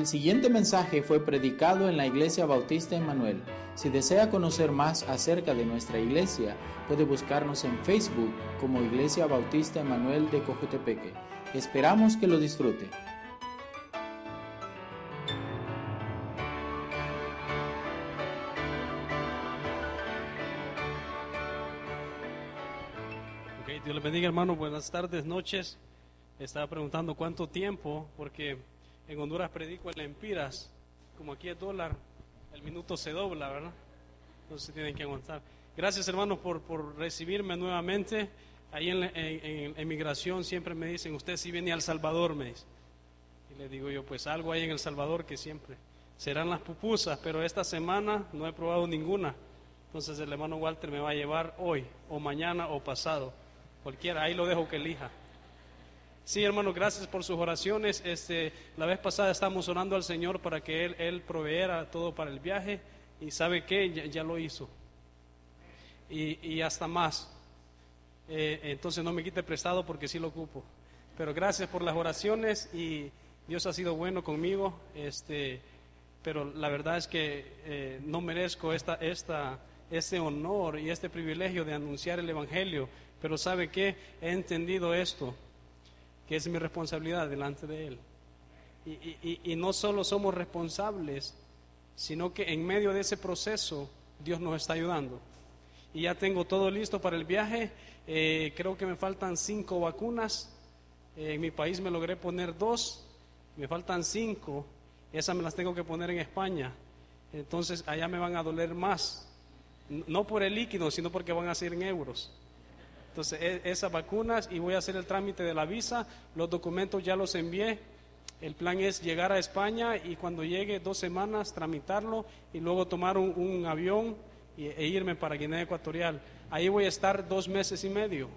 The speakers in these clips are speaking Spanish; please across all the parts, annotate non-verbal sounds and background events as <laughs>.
El siguiente mensaje fue predicado en la Iglesia Bautista Emanuel. Si desea conocer más acerca de nuestra iglesia, puede buscarnos en Facebook como Iglesia Bautista Emanuel de Cojutepeque. Esperamos que lo disfrute. Ok, Dios le bendiga hermano, buenas tardes, noches. Estaba preguntando cuánto tiempo, porque en Honduras predico en lempiras, como aquí es dólar, el minuto se dobla, ¿verdad? Entonces tienen que aguantar. Gracias hermanos por, por recibirme nuevamente. Ahí en, en, siempre me dicen, usted si viene al Salvador, me dice. Y le digo yo, pues algo hay en El Salvador que siempre serán las pupusas, pero esta semana no he probado ninguna. Entonces el hermano Walter me va a llevar hoy, o mañana, o pasado. Cualquiera, ahí lo dejo que elija. Sí, hermano, gracias por sus oraciones. Este, la vez pasada estábamos orando al Señor para que Él, él proveera todo para el viaje y sabe que ya, ya, lo hizo. Y, y hasta más. Eh, entonces no me quite prestado porque sí lo ocupo. Pero gracias por las oraciones y Dios ha sido bueno conmigo. Este, pero la verdad es que eh, no merezco esta, esta, este honor y este privilegio de anunciar el Evangelio. Pero sabe que he entendido esto que es mi responsabilidad delante de Él. Y, y, y, no solo somos responsables, sino que en medio de ese proceso Dios nos está ayudando. Y ya tengo todo listo para el viaje. Eh, creo que me faltan cinco vacunas. Eh, en mi país me logré poner dos. Me faltan cinco. Esas me las tengo que poner en España. Entonces allá me van a doler más. No por el líquido, sino porque van a ser en euros. Entonces, e, esas vacunas y voy a hacer el trámite de la visa, los documentos ya los envié. El plan es llegar a España y cuando llegue dos semanas tramitarlo y luego tomar un, un avión y, e irme para Guinea Ecuatorial. Ahí voy a estar dos meses y medio.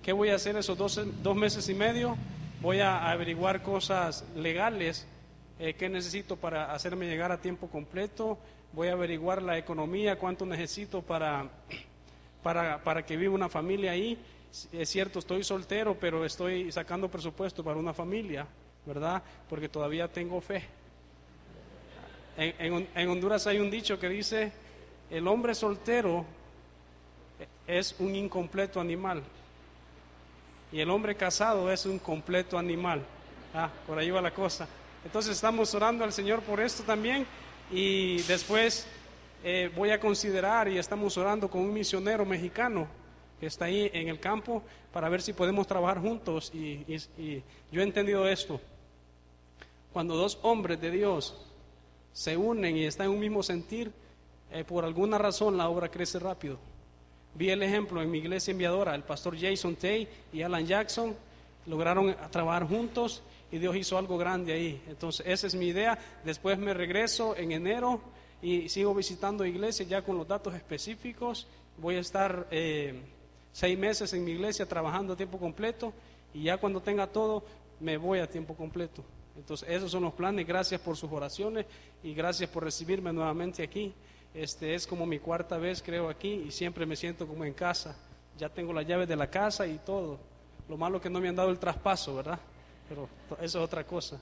¿Qué voy a hacer esos dos, dos meses y medio? Voy a averiguar cosas legales eh, que necesito para hacerme llegar a tiempo completo. Voy a averiguar la economía, cuánto necesito para para, para que viva una familia ahí. Es cierto, estoy soltero, pero estoy sacando presupuesto para una familia, ¿verdad? Porque todavía tengo fe. En, en, en, Honduras hay un dicho que dice, el hombre soltero es un incompleto animal y el hombre casado es un completo animal. Ah, por ahí va la cosa. Entonces estamos orando al Señor por esto también y después eh, voy a considerar y estamos orando con un misionero mexicano que está ahí en el campo para ver si podemos trabajar juntos. Y, yo he entendido esto. Cuando dos hombres de Dios se unen y están en un mismo sentir, eh, por alguna razón la obra crece rápido. Vi el ejemplo en mi iglesia enviadora, el pastor Jason Tay y Alan Jackson lograron trabajar juntos y Dios hizo algo grande ahí. Entonces, esa es mi idea. Después me regreso en enero y sigo visitando iglesias ya con los datos específicos. Voy a estar eh, seis meses en mi iglesia trabajando a tiempo completo y ya cuando tenga todo me voy a tiempo completo. Entonces, esos son los planes. Gracias por sus oraciones y gracias por recibirme nuevamente aquí. Este es como mi cuarta vez, creo, aquí y siempre me siento como en casa. Ya tengo las llaves de la casa y todo. Lo malo que no me han dado el traspaso, ¿verdad? Pero eso es otra cosa.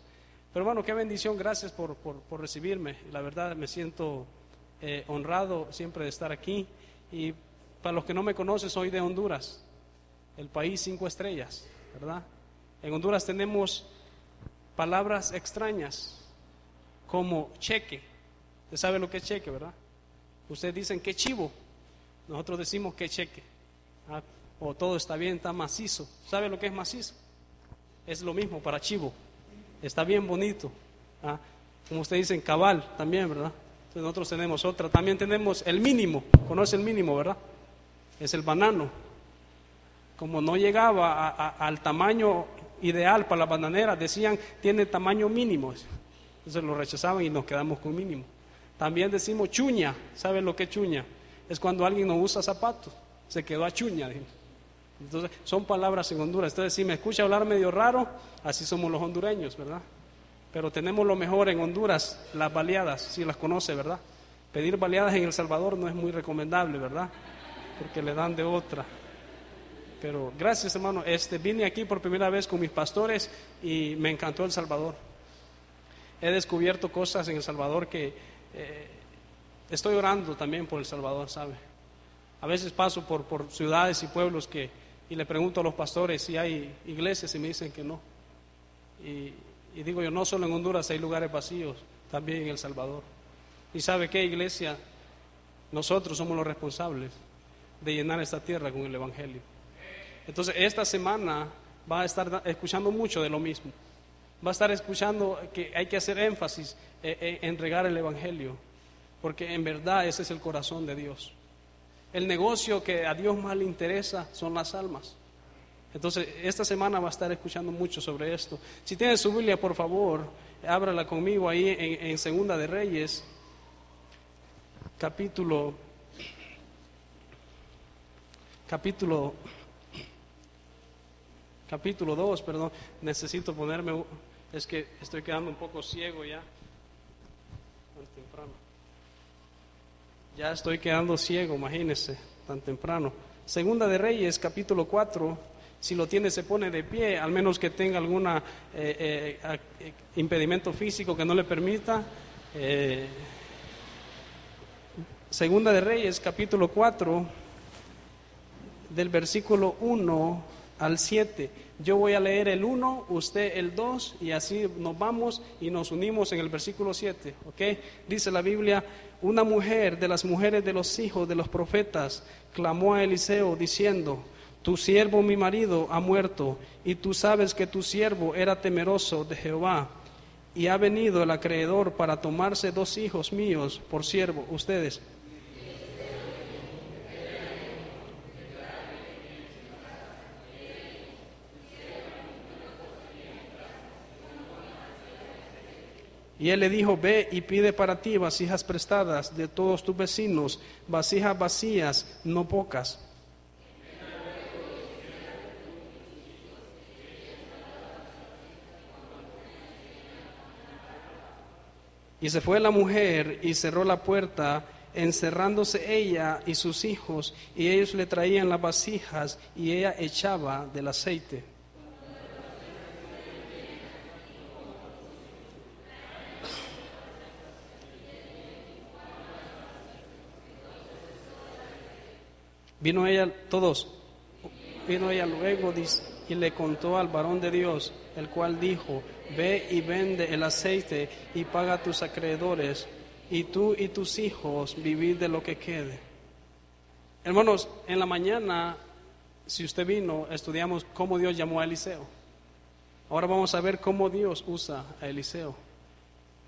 Pero bueno, qué bendición, gracias por, por, por recibirme. La verdad me siento eh, honrado siempre de estar aquí. Y para los que no me conocen, soy de Honduras, el país cinco estrellas, ¿verdad? En Honduras tenemos palabras extrañas como cheque. Usted sabe lo que es cheque, ¿verdad? Ustedes dicen que chivo, nosotros decimos que cheque. ¿ah? O todo está bien, está macizo. ¿Sabe lo que es macizo? Es lo mismo para chivo está bien bonito. ¿ah? Como ustedes dicen, cabal también, ¿verdad? Entonces nosotros tenemos otra. También tenemos el mínimo. ¿Conoce el mínimo, verdad? Es el banano. Como no llegaba al tamaño ideal para la bananera, decían, tiene tamaño mínimo. Entonces lo rechazaban y nos quedamos con mínimo. También decimos chuña. ¿Saben lo que es chuña? Es cuando alguien no usa zapatos. Se quedó a chuña. Dijimos. Entonces, son palabras en Honduras. Entonces, si me escucha hablar medio raro, así somos los hondureños, ¿verdad? Pero tenemos lo mejor en Honduras, las baleadas, si las conoce, ¿verdad? Pedir baleadas en El Salvador no es muy recomendable, ¿verdad? Porque le dan de otra. Pero gracias, hermano. Este, vine aquí por primera vez con mis pastores y me encantó El Salvador. he descubierto cosas en El Salvador que eh, estoy orando también por El Salvador, ¿sabe? A veces paso por, por ciudades y pueblos que, y le pregunto a los pastores si hay iglesias y me dicen que no. Y, digo yo, no solo en Honduras hay lugares vacíos, también en El Salvador. ¿Y sabe qué, iglesia? Nosotros somos los responsables de llenar esta tierra con el Evangelio. Entonces, esta semana va a estar escuchando mucho de lo mismo. Va a estar escuchando que hay que hacer énfasis eh, eh, en regar el Evangelio, porque en verdad ese es el corazón de Dios. El negocio que a Dios más le interesa son las almas. Entonces, esta semana va a estar escuchando mucho sobre esto. Si tiene su Biblia, por favor, ábrala conmigo ahí en, en Segunda de Reyes, capítulo, capítulo, capítulo 2, perdón, necesito ponerme, es que estoy quedando un poco ciego ya, tan temprano. Ya estoy quedando ciego, imagínense, tan temprano. Segunda de Reyes, capítulo 4, si lo tiene se pone de pie, al menos que tenga algún eh, eh, impedimento físico que no le permita. Eh, Segunda de Reyes, capítulo 4, del versículo 1 al 7. Yo voy a leer el 1, usted el 2 y así nos vamos y nos unimos en el versículo 7. ¿Ok? Dice la Biblia, una mujer de las mujeres de los hijos de los profetas clamó a Eliseo diciendo, tu siervo mi marido ha muerto y tú sabes que tu siervo era temeroso de Jehová y ha venido el acreedor para tomarse dos hijos míos por siervo, ustedes. Y él le dijo, ve y pide para ti vasijas prestadas de todos tus vecinos, vasijas vacías, no pocas. Y se fue la mujer y cerró la puerta, encerrándose ella y sus hijos, y ellos le traían las vasijas y ella echaba del aceite. Vino ella, todos, vino ella luego y le contó al varón de Dios, el cual dijo, ve y vende el aceite y paga a tus acreedores, y tú y tus hijos vivid de lo que quede. Hermanos, en la mañana, si usted vino, estudiamos cómo Dios llamó a Eliseo. Ahora vamos a ver cómo Dios usa a Eliseo.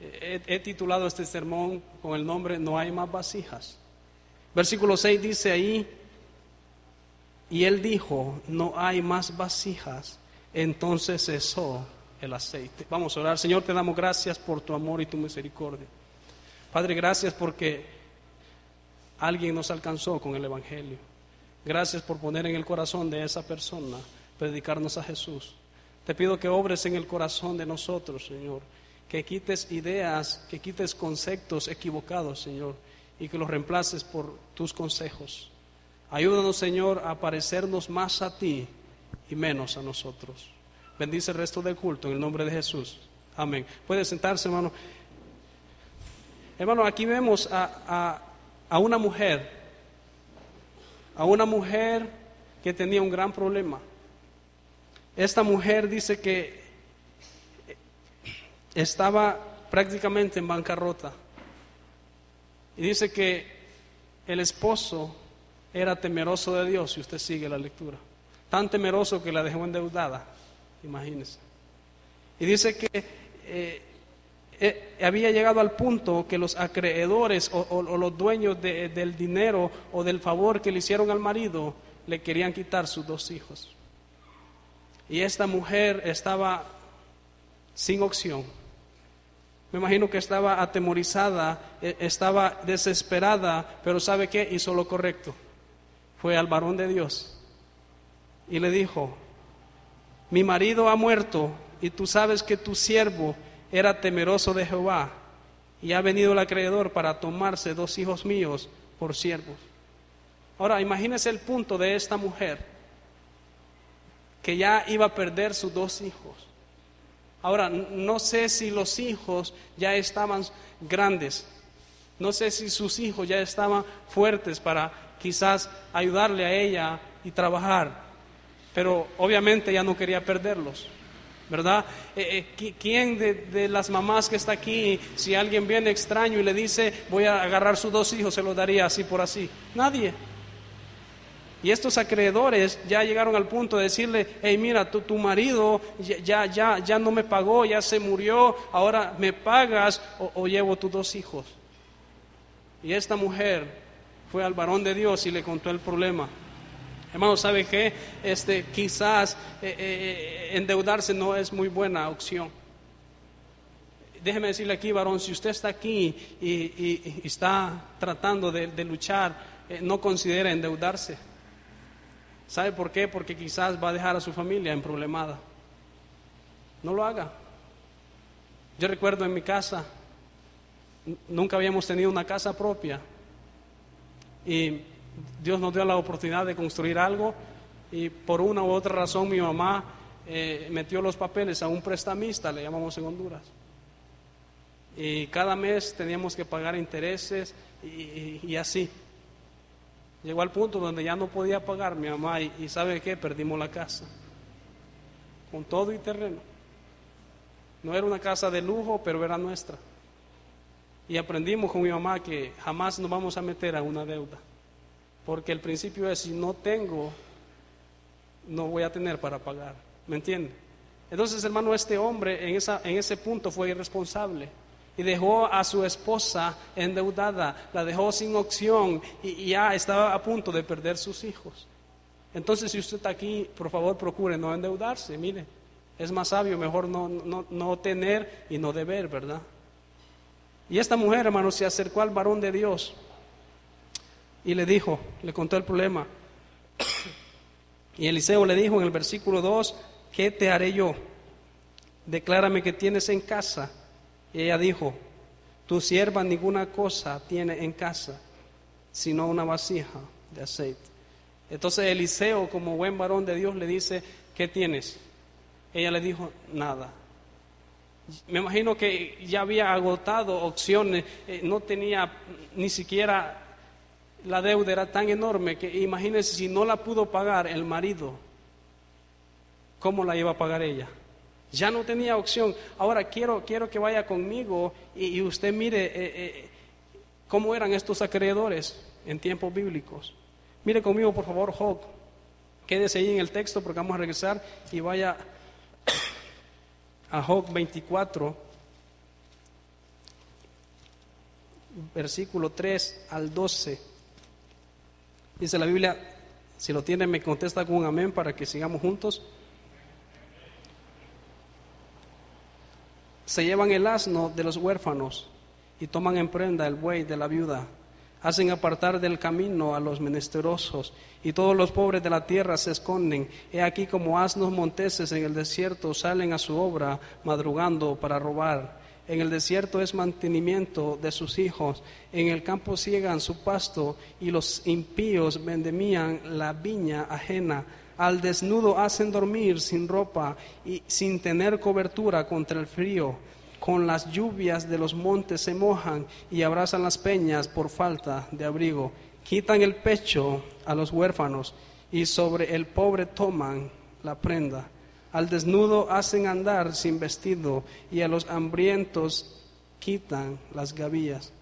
He, he titulado este sermón con el nombre No hay más vasijas. Versículo 6 dice ahí, y él dijo, no hay más vasijas. Entonces cesó el aceite. Vamos a orar. Señor, te damos gracias por tu amor y tu misericordia. Padre, gracias porque alguien nos alcanzó con el Evangelio. Gracias por poner en el corazón de esa persona predicarnos a Jesús. Te pido que obres en el corazón de nosotros, Señor. Que quites ideas, que quites conceptos equivocados, Señor, y que los reemplaces por tus consejos. Ayúdanos, Señor, a parecernos más a ti y menos a nosotros. Bendice el resto del culto en el nombre de Jesús. Amén. Puede sentarse, hermano. Hermano, aquí vemos a, a una mujer, a una mujer que tenía un gran problema. Esta mujer dice que estaba prácticamente en bancarrota. Y dice que el esposo era temeroso de Dios, si usted sigue la lectura. Tan temeroso que la dejó endeudada, imagínese. Y dice que eh, eh, había llegado al punto que los acreedores o, los dueños del dinero o del favor que le hicieron al marido le querían quitar sus dos hijos. Y esta mujer estaba sin opción. Me imagino que estaba atemorizada, eh, estaba desesperada, pero ¿sabe qué? Hizo lo correcto fue al varón de Dios y le dijo, mi marido ha muerto y tú sabes que tu siervo era temeroso de Jehová y ha venido el acreedor para tomarse dos hijos míos por siervos. Ahora, imagínese el punto de esta mujer que ya iba a perder sus dos hijos. Ahora, no sé si los hijos ya estaban grandes, no sé si sus hijos ya estaban fuertes para quizás ayudarle a ella y trabajar, pero obviamente ya no quería perderlos. ¿verdad? Eh, eh, ¿Quién de, las mamás que está aquí, si alguien viene extraño y le dice, voy a agarrar sus dos hijos, se los daría así por así? Nadie. Y estos acreedores ya llegaron al punto de decirle, hey, mira, tu, tu marido ya, ya, ya no me pagó, ya se murió, ahora me pagas o llevo tus dos hijos. Y esta mujer fue al varón de Dios y le contó el problema. Hermano, ¿sabe qué? Este, quizás eh, eh, eh, endeudarse no es muy buena opción. Déjeme decirle aquí, varón, si usted está aquí y, está tratando de, luchar, no considere endeudarse. ¿Sabe por qué? Porque quizás va a dejar a su familia en problemada. No lo haga. Yo recuerdo en mi casa, nunca habíamos tenido una casa propia. Y Dios nos dio la oportunidad de construir algo y por una u otra razón mi mamá eh, metió los papeles a un prestamista, le llamamos en Honduras. Y cada mes teníamos que pagar intereses y, así. Llegó al punto donde ya no podía pagar mi mamá y, y ¿sabe qué? Perdimos la casa. Con todo y terreno. No era una casa de lujo, pero era nuestra. Y aprendimos con mi mamá que jamás nos vamos a meter a una deuda. Porque el principio es, si no tengo, no voy a tener para pagar. ¿Me entiende? Entonces, hermano, este hombre en, esa, en ese punto fue irresponsable y dejó a su esposa endeudada, la dejó sin opción y, ya estaba a punto de perder sus hijos. Entonces, si usted está aquí, por favor, procure no endeudarse. Mire, es más sabio, mejor no, no, no tener y no deber, ¿verdad? Y esta mujer, hermano, se acercó al varón de Dios y le dijo, le contó el problema. Y Eliseo le dijo en el versículo 2, ¿qué te haré yo? Declárame que tienes en casa. Y ella dijo, tu sierva ninguna cosa tiene en casa, sino una vasija de aceite. Entonces Eliseo, como buen varón de Dios, le dice, ¿qué tienes? Ella le dijo, nada. Me imagino que ya había agotado opciones, eh, no tenía ni siquiera la deuda era tan enorme que imagínense si no la pudo pagar el marido, ¿cómo la iba a pagar ella? Ya no tenía opción. Ahora quiero, quiero que vaya conmigo y, usted mire eh, eh, cómo eran estos acreedores en tiempos bíblicos. Mire conmigo, por favor, Job. Quédese ahí en el texto porque vamos a regresar y vaya a Job 24, versículo 3 al 12. Dice la Biblia, si lo tiene me contesta con un amén para que sigamos juntos. Se llevan el asno de los huérfanos y toman en prenda el buey de la viuda. Hacen apartar del camino a los menesterosos y todos los pobres de la tierra se esconden. He aquí como asnos monteses en el desierto salen a su obra madrugando para robar. En el desierto es mantenimiento de sus hijos, en el campo ciegan su pasto y los impíos vendemían la viña ajena. Al desnudo hacen dormir sin ropa y sin tener cobertura contra el frío. Con las lluvias de los montes se mojan y abrazan las peñas por falta de abrigo. Quitan el pecho a los huérfanos y sobre el pobre toman la prenda al desnudo hacen andar sin vestido y a los hambrientos quitan las gavillas.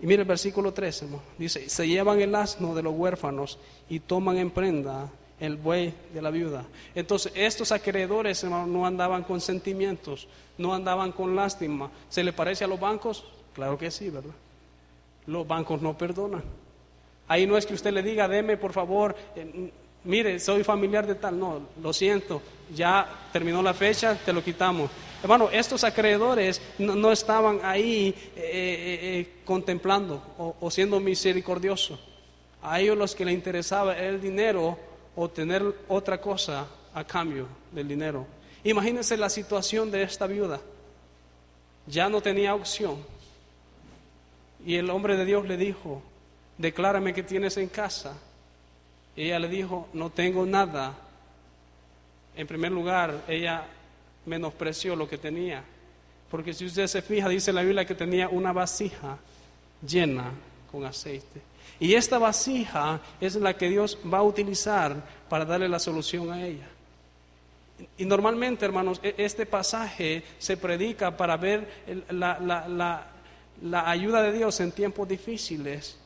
Y mire el versículo 13, dice, se llevan el asno de los huérfanos y toman en prenda el buey de la viuda. Entonces, estos acreedores, no andaban con sentimientos, no andaban con lástima. ¿Se le parece a los bancos? Claro que sí, ¿verdad? Los bancos no perdonan. Ahí no es que usted le diga, deme por favor, eh, mire, soy familiar de tal, no, lo siento, ya terminó la fecha, te lo quitamos. Hermano, estos acreedores no, estaban ahí eh, eh, contemplando o, siendo misericordiosos. A ellos los que les interesaba el dinero o tener otra cosa a cambio del dinero. Imagínense la situación de esta viuda. Ya no tenía opción. Y el hombre de Dios le dijo, declárame que tienes en casa ella le dijo, no tengo nada. En primer lugar, ella menospreció lo que tenía. Porque si usted se fija, dice la Biblia que tenía una vasija llena con aceite. Y esta vasija es la que Dios va a utilizar para darle la solución a ella. Y normalmente, hermanos, e-, este pasaje se predica para ver la, la, la ayuda de Dios en tiempos difíciles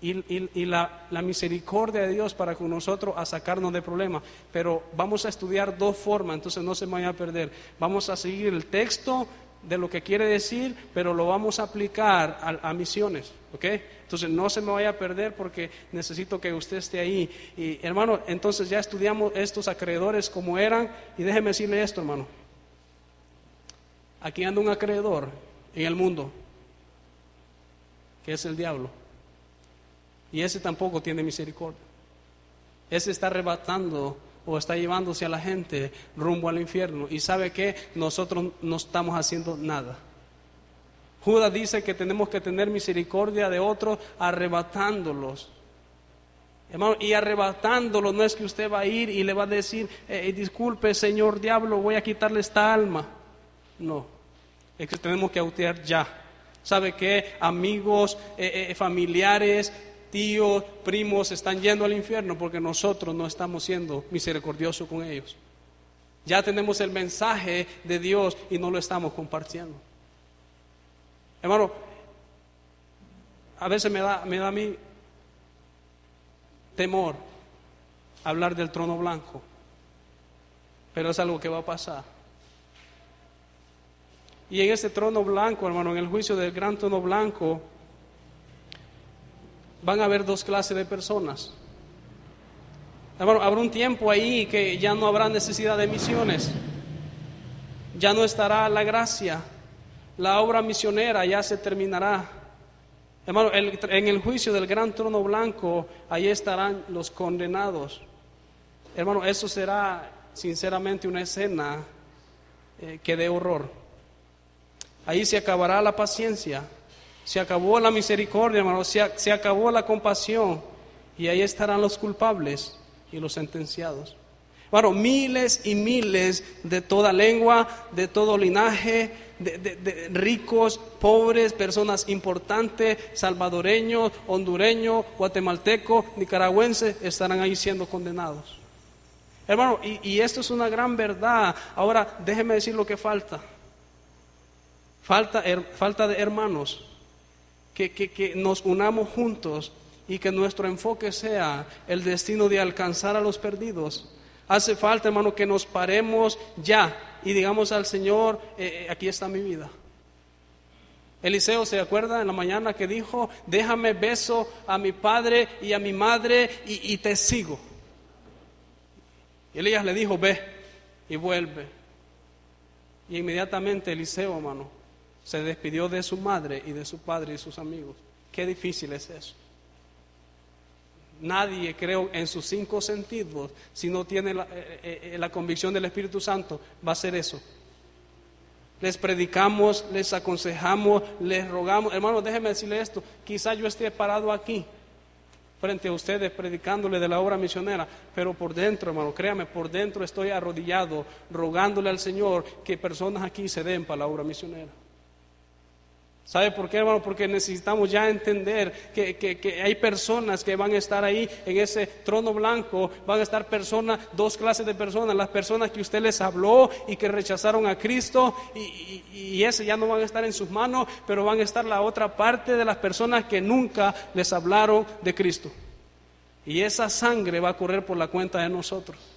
y, la, misericordia de Dios para con nosotros a sacarnos de problemas. Pero vamos a estudiar dos formas, entonces no se me vaya a perder. Vamos a seguir el texto de lo que quiere decir, pero lo vamos a aplicar a, misiones, ¿ok? Entonces no se me vaya a perder porque necesito que usted esté ahí. Y hermano, entonces ya estudiamos estos acreedores como eran y déjeme decirle esto, hermano. Aquí anda un acreedor en el mundo, que es el diablo. Y ese tampoco tiene misericordia. Ese está arrebatando o está llevándose a la gente rumbo al infierno. Y sabe que nosotros no estamos haciendo nada. Judas dice que tenemos que tener misericordia de otros arrebatándolos. Hermano, y arrebatándolos no es que usted va a ir y le va a decir, eh, disculpe señor diablo, voy a quitarle esta alma. No, es que tenemos que autear ya. ¿Sabe qué? Amigos, eh, eh, familiares, tíos, primos están yendo al infierno porque nosotros no estamos siendo misericordiosos con ellos. Ya tenemos el mensaje de Dios y no lo estamos compartiendo. Hermano, a veces me da, me da a mí temor hablar del trono blanco, pero es algo que va a pasar. Y en ese trono blanco, hermano, en el juicio del gran trono blanco, van a haber dos clases de personas. habrá un tiempo ahí que ya no habrá necesidad de misiones, ya no estará la gracia, la obra misionera ya se terminará. Hermano, en el juicio del gran trono blanco, ahí estarán los condenados. Hermano, eso será sinceramente una escena eh, que dé horror. Ahí se acabará la paciencia, se acabó la misericordia, hermano, se, acabó la compasión. Y ahí estarán los culpables y los sentenciados. Bueno, miles y miles de toda lengua, de todo linaje, de, ricos, pobres, personas importantes, salvadoreños, hondureños, guatemaltecos, nicaragüenses, estarán ahí siendo condenados. Hermano, y, esto es una gran verdad. Ahora, déjeme decir lo que falta. Falta, falta de hermanos que, nos unamos juntos y que nuestro enfoque sea el destino de alcanzar a los perdidos. Hace falta, hermano, que nos paremos ya y digamos al Señor, eh, eh, aquí está mi vida. Eliseo se acuerda en la mañana que dijo, déjame beso a mi padre y a mi madre y, y te sigo. Y Elías le dijo, ve y vuelve. Y inmediatamente Eliseo, hermano, se despidió de su madre y de su padre y sus amigos. Qué difícil es eso. Nadie, creo, en sus cinco sentidos, si no tiene la, eh, eh, eh, convicción del Espíritu Santo, va a hacer eso. Les predicamos, les aconsejamos, les rogamos. Hermano, déjeme decirle esto. Quizá yo esté parado aquí frente a ustedes predicándole de la obra misionera, pero por dentro, hermano, créame, por dentro estoy arrodillado rogándole al Señor que personas aquí se den para la obra misionera. ¿Sabe por qué, hermano? Porque necesitamos ya entender que, hay personas que van a estar ahí en ese trono blanco, van a estar personas, dos clases de personas, las personas que usted les habló y que rechazaron a Cristo y, y ese ya no van a estar en sus manos, pero van a estar la otra parte de las personas que nunca les hablaron de Cristo. Y esa sangre va a correr por la cuenta de nosotros.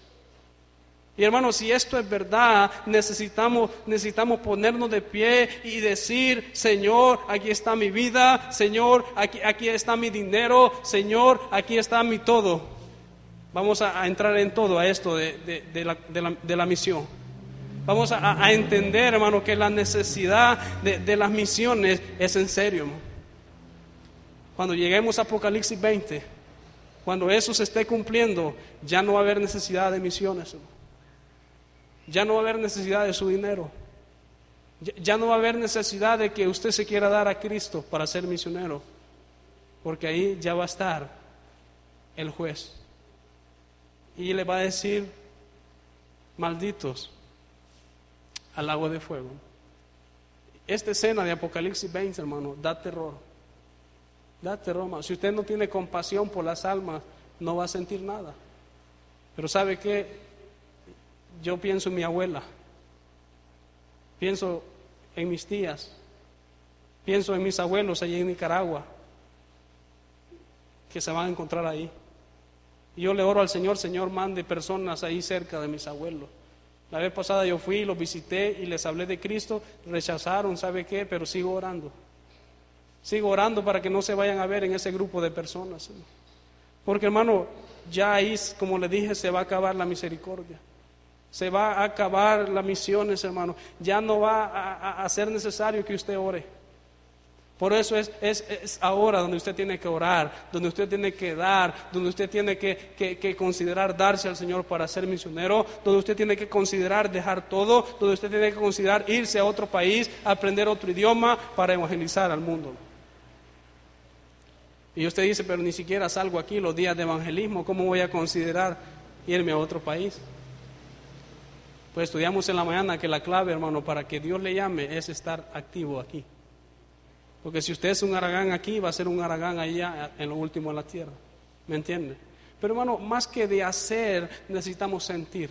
Y hermanos, si esto es verdad, necesitamos, necesitamos ponernos de pie y decir, Señor, aquí está mi vida, Señor, aquí, aquí está mi dinero, Señor, aquí está mi todo. Vamos a, entrar en todo a esto de, la, misión. Vamos a, entender, hermano, que la necesidad de, las misiones es en serio. Cuando lleguemos a Apocalipsis 20, cuando eso se esté cumpliendo, ya no va a haber necesidad de misiones. Ya no va a haber necesidad de su dinero. Ya, no va a haber necesidad de que usted se quiera dar a Cristo para ser misionero. Porque ahí ya va a estar el juez. Y le va a decir, malditos, al lago de fuego. Esta escena de Apocalipsis 20, hermano, da terror. Da terror, hermano. Si usted no tiene compasión por las almas, no va a sentir nada. Pero ¿sabe qué? Yo pienso en mi abuela. Pienso en mis tías. Pienso en mis abuelos allí en Nicaragua, que se van a encontrar ahí. Y yo le oro al Señor, Señor, mande personas ahí cerca de mis abuelos. La vez pasada yo fui, los visité y les hablé de Cristo, rechazaron, ¿sabe qué? Pero sigo orando. Sigo orando para que no se vayan a ver en ese grupo de personas. Porque hermano, ya ahí, como le dije, se va a acabar la misericordia. Se va a acabar las misiones, hermano. Ya no va a, ser necesario que usted ore. Por eso es, es, ahora donde usted tiene que orar, donde usted tiene que dar, donde usted tiene que, considerar darse al Señor para ser misionero, donde usted tiene que considerar dejar todo, donde usted tiene que considerar irse a otro país, aprender otro idioma para evangelizar al mundo. Y usted dice, pero ni siquiera salgo aquí los días de evangelismo, ¿cómo voy a considerar irme a otro país? Pues estudiamos en la mañana que la clave, hermano, para que Dios le llame es estar activo aquí. Porque si usted es un aragán aquí, va a ser un aragán allá en lo último en la tierra. ¿Me entiende? Pero hermano, más que de hacer, necesitamos sentir.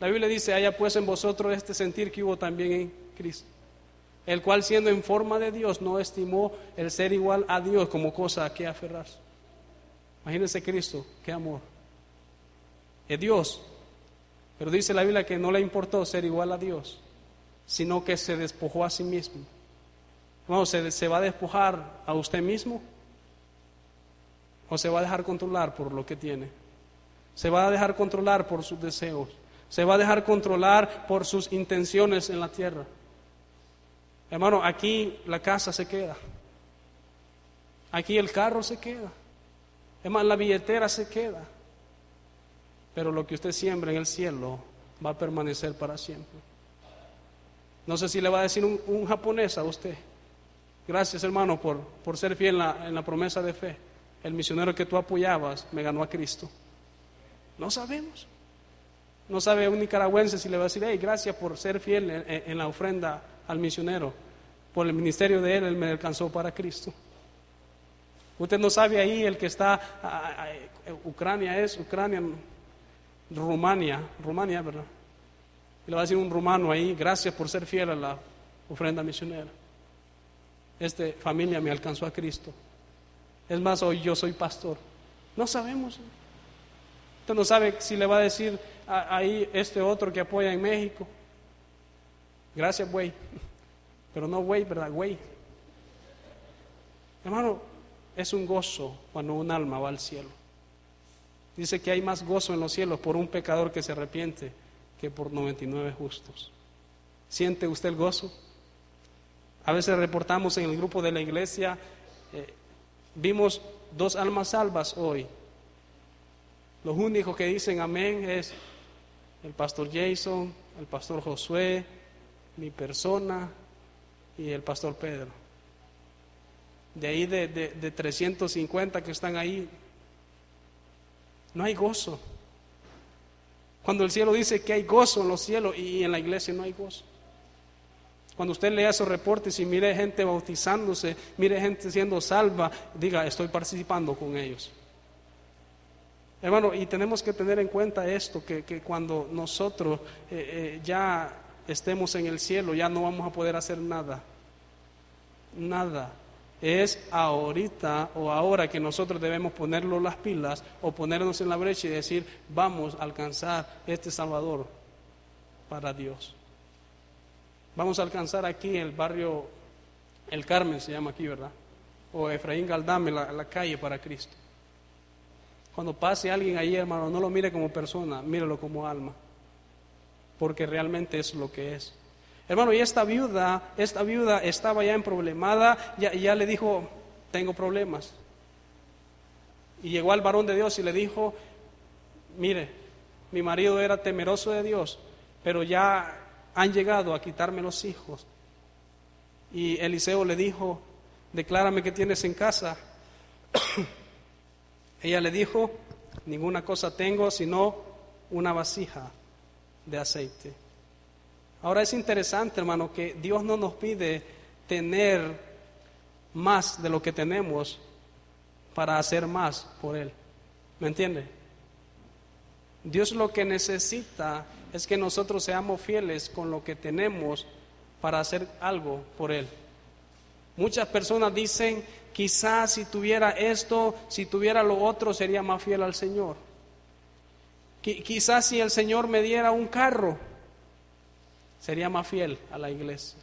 La Biblia dice, haya pues en vosotros este sentir que hubo también en Cristo, el cual siendo en forma de Dios no estimó el ser igual a Dios como cosa a que aferrarse. Imagínense Cristo, qué amor. Es Dios, pero dice la Biblia que no le importó ser igual a Dios, sino que se despojó a sí mismo ¿se, va a despojar a usted mismo? ¿O se va a dejar controlar por lo que tiene? ¿Se va a dejar controlar por sus deseos? ¿Se va a dejar controlar por sus intenciones en la tierra? Hermano, aquí la casa se queda. Aquí el carro se queda. Es más, la billetera se queda. Pero lo que usted siembra en el cielo va a permanecer para siempre. No sé si le va a decir un, japonés a usted. Gracias, hermano, por, por ser fiel en la, promesa de fe. El misionero que tú apoyabas me ganó a Cristo. No sabemos. No sabe un nicaragüense si le va a decir, hey, gracias por ser fiel en, la ofrenda al misionero. Por el ministerio de él, él me alcanzó para Cristo. Usted no sabe ahí el que está, Ucrania es, Ucrania, Rumania, Rumania, ¿verdad? Y le va a decir un rumano ahí, gracias por ser fiel a la ofrenda misionera esta familia me alcanzó a Cristo. Es más, hoy yo soy pastor. No sabemos. Usted no sabe si le va a decir ahí este otro que apoya en México. Gracias, güey. <laughs> Pero no güey, ¿verdad? Güey. Hermano, es un gozo cuando un alma va al cielo. Dice que hay más gozo en los cielos por un pecador que se arrepiente que por 99 justos. ¿Siente usted el gozo? A veces reportamos en el grupo de la iglesia, eh, vimos dos almas salvas hoy. Los únicos que dicen amén es el pastor Jason, el pastor Josué, mi persona y el pastor Pedro. De ahí de, de 350 que están ahí, no hay gozo. Cuando el cielo dice que hay gozo en los cielos y en la iglesia no hay gozo. Cuando usted lea esos reportes y mire gente bautizándose, mire gente siendo salva, diga, estoy participando con ellos. Hermano, y tenemos que tener en cuenta esto, que, cuando nosotros eh, eh, ya estemos en el cielo, ya no vamos a poder hacer nada. Nada. Es ahorita o ahora que nosotros debemos ponerlo las pilas o ponernos en la brecha y decir, vamos a alcanzar este Salvador para Dios. Vamos a alcanzar aquí el barrio, el Carmen se llama aquí, ¿verdad? O Efraín Galdame, la, calle para Cristo. Cuando pase alguien ahí, hermano, no lo mire como persona, mírelo como alma, porque realmente es lo que es. Hermano, y esta viuda, esta viuda estaba ya en problemada, ya, ya le dijo, tengo problemas. Y llegó al varón de Dios y le dijo, mire, mi marido era temeroso de Dios, pero ya han llegado a quitarme los hijos. Y Eliseo le dijo, declárame que tienes en casa. <coughs> Ella le dijo, ninguna cosa tengo sino una vasija de aceite. Ahora es interesante, hermano, que Dios no nos pide tener más de lo que tenemos para hacer más por Él. ¿Me entiende? Dios lo que necesita es que nosotros seamos fieles con lo que tenemos para hacer algo por Él. Muchas personas dicen, quizás si tuviera esto, si tuviera lo otro, sería más fiel al Señor. Quizás si el Señor me diera un carro, sería más fiel a la iglesia.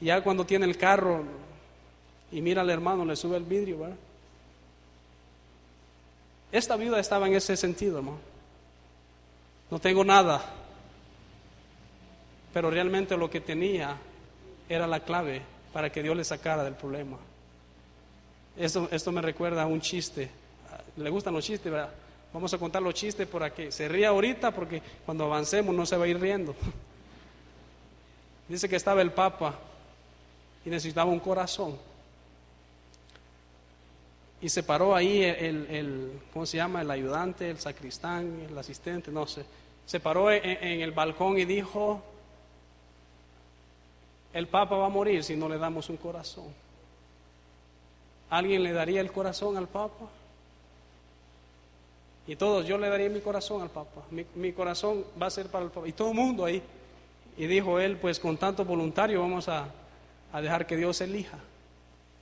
Ya cuando tiene el carro y mira al hermano, le sube el vidrio, ¿verdad? Esta viuda estaba en ese sentido. No tengo nada, pero realmente lo que tenía era la clave para que Dios le sacara del problema. Esto, esto me recuerda a un chiste. ¿Le gustan los chistes? ¿verdad? Vamos a contar los chistes para que se ría ahorita porque cuando avancemos no se va a ir riendo. Dice que estaba el Papa y necesitaba un corazón. Y se paró ahí el, el, ¿cómo se llama? El ayudante, el sacristán, el asistente, no sé. Se paró en el balcón y dijo, el Papa va a morir si no le damos un corazón. ¿Alguien le daría el corazón al Papa? Y todos, yo le daría mi corazón al Papa. Mi, corazón va a ser para el Papa. Y todo el mundo ahí. Y dijo él, pues con tanto voluntario vamos a, a dejar que Dios elija.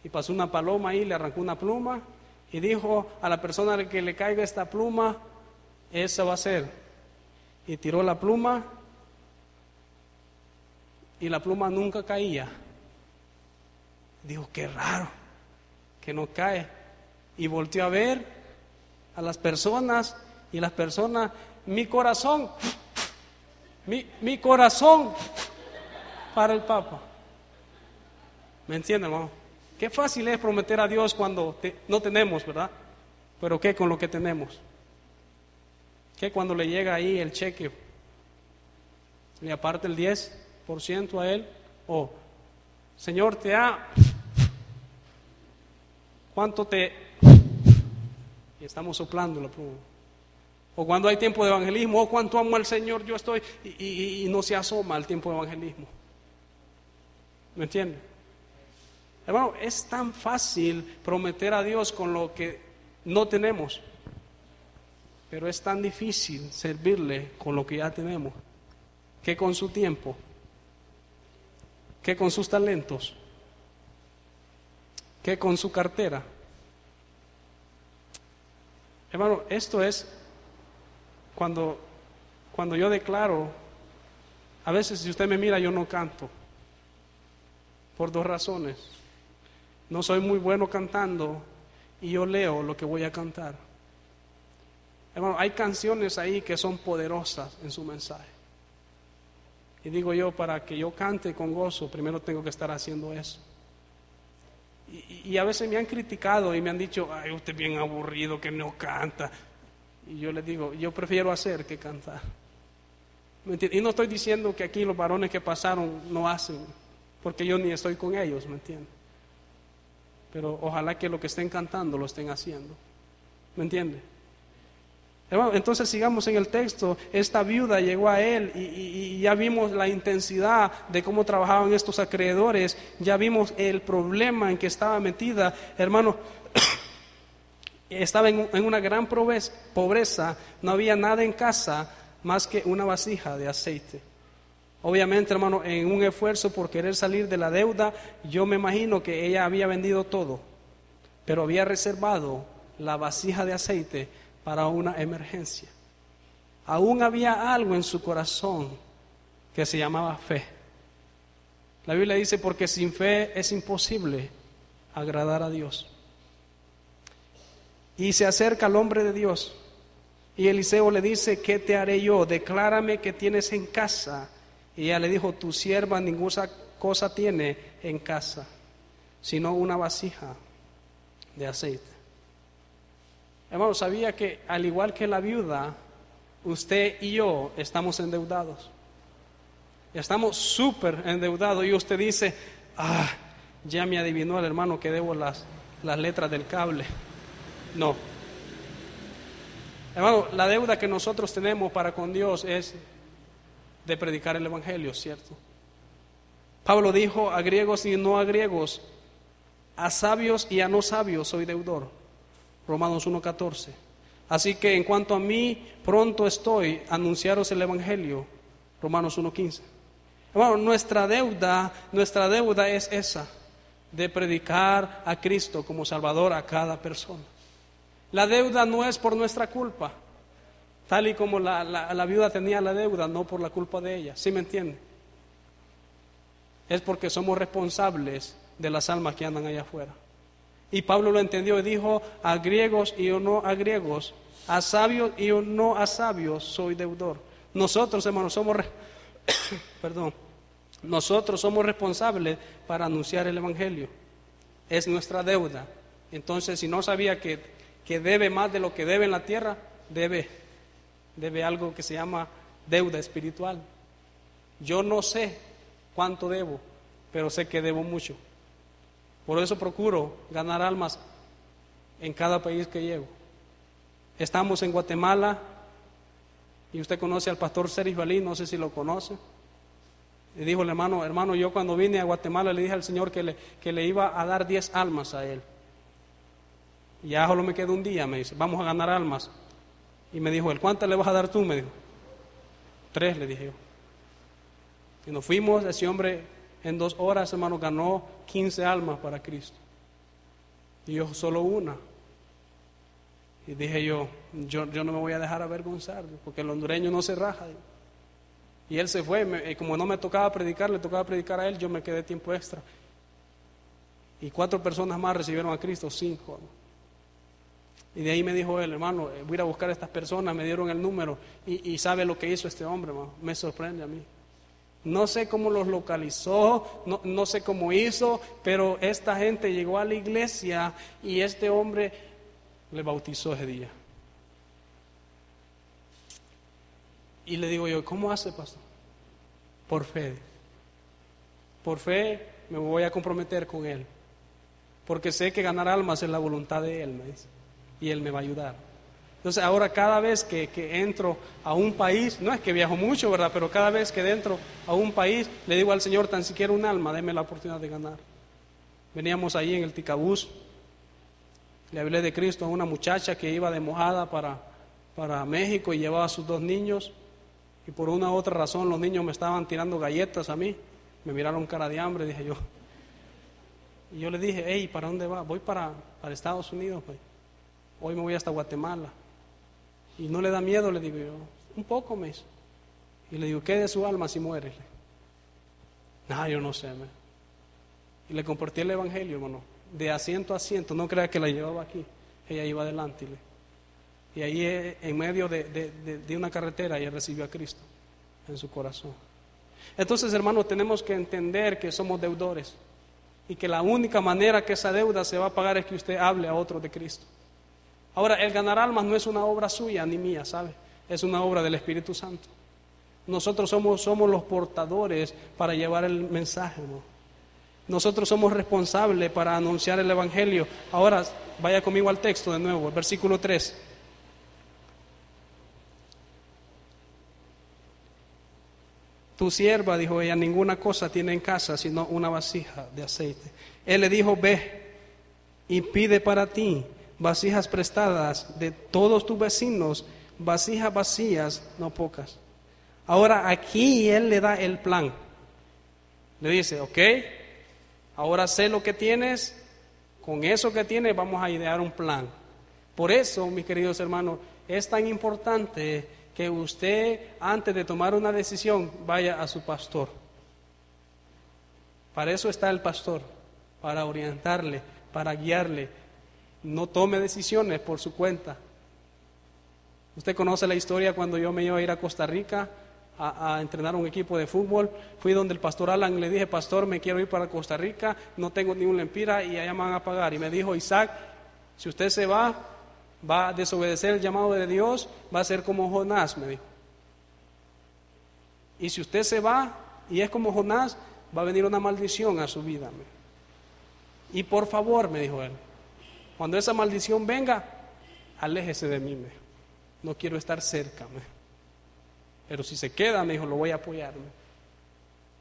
Y pasó una paloma ahí, le arrancó una pluma y dijo a la persona que le caiga esta pluma, esa va a ser. Y tiró la pluma y la pluma nunca caía. Dijo, qué raro, que no cae. Y volteó a ver a las personas y las personas, mi corazón, mi, mi corazón para el Papa. ¿Me entienden, hermano? Qué fácil es prometer a Dios cuando no tenemos, ¿verdad? Pero ¿qué con lo que tenemos? ¿Qué cuando le llega ahí el cheque? ¿Le aparte el 10? por ciento a Él? O, Señor, te ha... ¿Cuánto te... Y estamos soplando la pluma. O cuando hay tiempo de evangelismo, o oh, cuánto amo al Señor, yo estoy, y, y no se asoma al tiempo de evangelismo. ¿Me entiende? Hermano, es tan fácil prometer a Dios con lo que no tenemos, pero es tan difícil servirle con lo que ya tenemos, que con su tiempo ¿Qué con sus talentos? ¿Qué con su cartera? Hermano, esto es cuando, cuando yo declaro, a veces si usted me mira yo no canto, por dos razones. No soy muy bueno cantando y yo leo lo que voy a cantar. Hermano, hay canciones ahí que son poderosas en su mensaje. Y digo yo, para que yo cante con gozo, primero tengo que estar haciendo eso. Y, a veces me han criticado y me han dicho, ay, usted es bien aburrido que no canta. Y yo le digo, yo prefiero hacer que cantar. y no estoy diciendo que aquí los varones que pasaron no hacen, porque yo ni estoy con ellos, ¿me entiende? Pero ojalá que lo que estén cantando lo estén haciendo. ¿Me entiende? Entonces sigamos en el texto. Esta viuda llegó a él y, ya vimos la intensidad de cómo trabajaban estos acreedores. Ya vimos el problema en que estaba metida. Hermano, estaba en, una gran pobreza. No había nada en casa más que una vasija de aceite. Obviamente, hermano, en un esfuerzo por querer salir de la deuda, yo me imagino que ella había vendido todo, pero había reservado la vasija de aceite para una emergencia. Aún había algo en su corazón que se llamaba fe. La Biblia dice, porque sin fe es imposible agradar a Dios. Y se acerca al hombre de Dios. Y Eliseo le dice, ¿qué te haré yo? Declárame que tienes en casa. Y ella le dijo, tu sierva ninguna cosa tiene en casa, sino una vasija de aceite. Hermano, sabía que al igual que la viuda, usted y yo estamos endeudados. Estamos súper endeudados y usted dice, ah, ya me adivinó el hermano que debo las, las letras del cable. No. Hermano, la deuda que nosotros tenemos para con Dios es de predicar el Evangelio, ¿cierto? Pablo dijo a griegos y no a griegos, a sabios y a no sabios soy deudor. Romanos 1.14. Así que en cuanto a mí, pronto estoy a anunciaros el Evangelio. Romanos 1.15. Bueno, nuestra deuda, nuestra deuda es esa, de predicar a Cristo como Salvador a cada persona. La deuda no es por nuestra culpa, tal y como la, la viuda tenía la deuda, no por la culpa de ella. ¿Sí me entiende? Es porque somos responsables de las almas que andan allá afuera. Y Pablo lo entendió y dijo, a griegos y no a griegos, a sabios y no a sabios soy deudor. Nosotros, hermanos, somos, <coughs> perdón, nosotros somos responsables para anunciar el Evangelio. Es nuestra deuda. Entonces, si no sabía que, que debe más de lo que debe en la tierra, debe, debe algo que se llama deuda espiritual. Yo no sé cuánto debo, pero sé que debo mucho. Por eso procuro ganar almas en cada país que llego. Estamos en Guatemala y usted conoce al pastor Seris Balí, no sé si lo conoce. Y dijo el hermano, hermano, yo cuando vine a Guatemala le dije al Señor que le, que le iba a dar diez almas a él. Y ya solo me queda un día, me dice, vamos a ganar almas. Y me dijo, ¿el cuántas le vas a dar tú? Me dijo, tres, le dije yo. Y nos fuimos, ese hombre en dos horas, hermano, ganó 15 almas para Cristo. Y yo solo una. Y dije yo, yo, yo no me voy a dejar avergonzar, porque el hondureño no se raja. Y él se fue, y como no me tocaba predicar, le tocaba predicar a él, yo me quedé tiempo extra. Y cuatro personas más recibieron a Cristo, cinco. Y de ahí me dijo él, hermano, eh, voy a ir a buscar a estas personas, me dieron el número y, sabe lo que hizo este hombre, hermano. me sorprende a mí. No sé cómo los localizó, no, sé cómo hizo, pero esta gente llegó a la iglesia y este hombre le bautizó ese día. Y le digo yo, ¿cómo hace, pastor? Por fe. Por fe me voy a comprometer con él. Porque sé que ganar almas es la voluntad de él, me dice. Y él me va a ayudar. Entonces ahora cada vez que, entro a un país, no es que viajo mucho, ¿verdad? Pero cada vez que entro a un país, le digo al Señor, tan siquiera un alma, déme la oportunidad de ganar. Veníamos ahí en el Ticabús, le hablé de Cristo a una muchacha que iba de mojada para, para México y llevaba a sus dos niños. Y por una u otra razón los niños me estaban tirando galletas a mí. Me miraron cara de hambre, dije yo. Y yo le dije, hey, ¿para dónde va? Voy para, para Estados Unidos. Pues. Hoy me voy hasta Guatemala. Y no le da miedo, le digo yo, un poco me Y le digo, ¿qué de su alma si muere? No, yo no sé. Me. Y le compartí el Evangelio, hermano, de asiento a asiento, no crea que la llevaba aquí, ella iba adelante. Y ahí eh, en medio de, de, una carretera ella recibió a Cristo en su corazón. Entonces, hermano, tenemos que entender que somos deudores y que la única manera que esa deuda se va a pagar es que usted hable a otro de Cristo. Ahora, el ganar almas no es una obra suya ni mía, ¿sabe? Es una obra del Espíritu Santo. Nosotros somos, somos los portadores para llevar el mensaje, Nosotros somos responsables para anunciar el Evangelio. Ahora, vaya conmigo al texto de nuevo, el versículo 3. Tu sierva, dijo ella, ninguna cosa tiene en casa sino una vasija de aceite. Él le dijo, ve y pide para ti vasijas prestadas de todos tus vecinos, vasijas vacías, no pocas. Ahora aquí Él le da el plan. Le dice, ok, ahora sé lo que tienes, con eso que tienes vamos a idear un plan. Por eso, mis queridos hermanos, es tan importante que usted, antes de tomar una decisión, vaya a su pastor. Para eso está el pastor, para orientarle, para guiarle, no tome decisiones por su cuenta. Usted conoce la historia cuando yo me iba a ir a Costa Rica a, entrenar un equipo de fútbol. Fui donde el pastor Alan le dije, pastor, me quiero ir para Costa Rica, no tengo ni un lempira y allá me van a pagar. Y me dijo, Isaac, si usted se va, va a desobedecer el llamado de Dios, va a ser como Jonás, me dijo. Y si usted se va y es como Jonás, va a venir una maldición a su vida. Y por favor, me dijo él, cuando esa maldición venga, aléjese de mí. No quiero estar cerca. Pero si se queda, me dijo, lo voy a apoyar.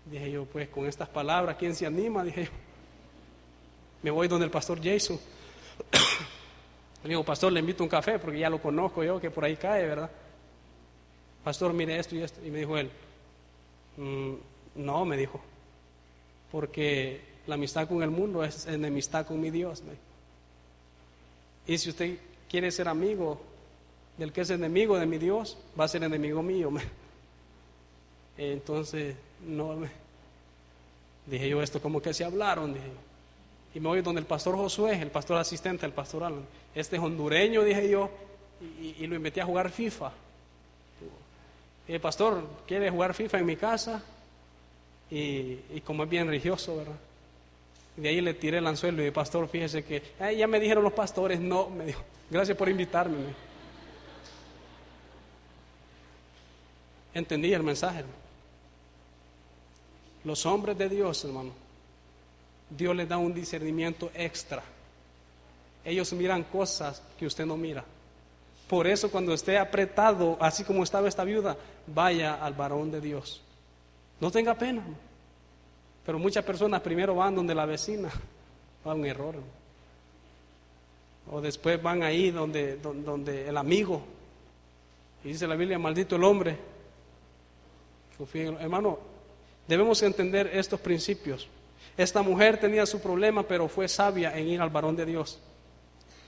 Dije yo, pues con estas palabras, ¿quién se anima? Dije yo, me voy donde el pastor Jason. <coughs> Le digo, pastor, le invito un café porque ya lo conozco yo, que por ahí cae, ¿verdad? Pastor, mire esto y esto. Y me dijo él, mm, no, me dijo, porque la amistad con el mundo es enemistad con mi Dios. Y si usted quiere ser amigo del que es enemigo de mi Dios, va a ser enemigo mío. Entonces, no, me, dije yo, esto como que se hablaron, Y me voy donde el pastor Josué, el pastor asistente, el pastor Alan. Este es hondureño, dije yo, y, lo invité a jugar FIFA. El pastor quiere jugar FIFA en mi casa, y, como es bien religioso, ¿verdad? De ahí le tiré el anzuelo y el pastor, fíjese que, ya me dijeron los pastores, no, me dijo, gracias por invitarme. Entendí el mensaje. Los hombres de Dios, hermano, Dios les da un discernimiento extra. Ellos miran cosas que usted no mira. Por eso cuando esté apretado, así como estaba esta viuda, vaya al varón de Dios. No tenga pena. Pero muchas personas primero van donde la vecina, va un error. O después van ahí donde, donde, el amigo. Y dice la Biblia, maldito el hombre. Hermano, debemos entender estos principios. Esta mujer tenía su problema, pero fue sabia en ir al varón de Dios.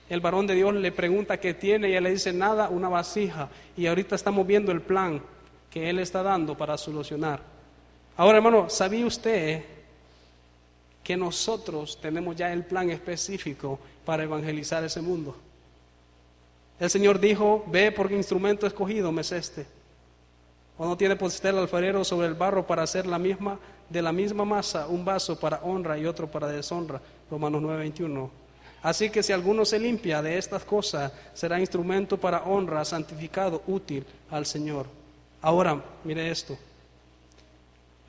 El varón de Dios le pregunta qué tiene y ella le dice nada, una vasija. Y ahorita estamos viendo el plan que él está dando para solucionar. Ahora, hermano, ¿sabía usted que nosotros tenemos ya el plan específico para evangelizar ese mundo? El Señor dijo, ve porque instrumento escogido me es este. O no tiene pues el alfarero sobre el barro para hacer la misma, de la misma masa, un vaso para honra y otro para deshonra. Romanos 9:21. Así que si alguno se limpia de estas cosas, será instrumento para honra, santificado, útil al Señor. Ahora, mire esto.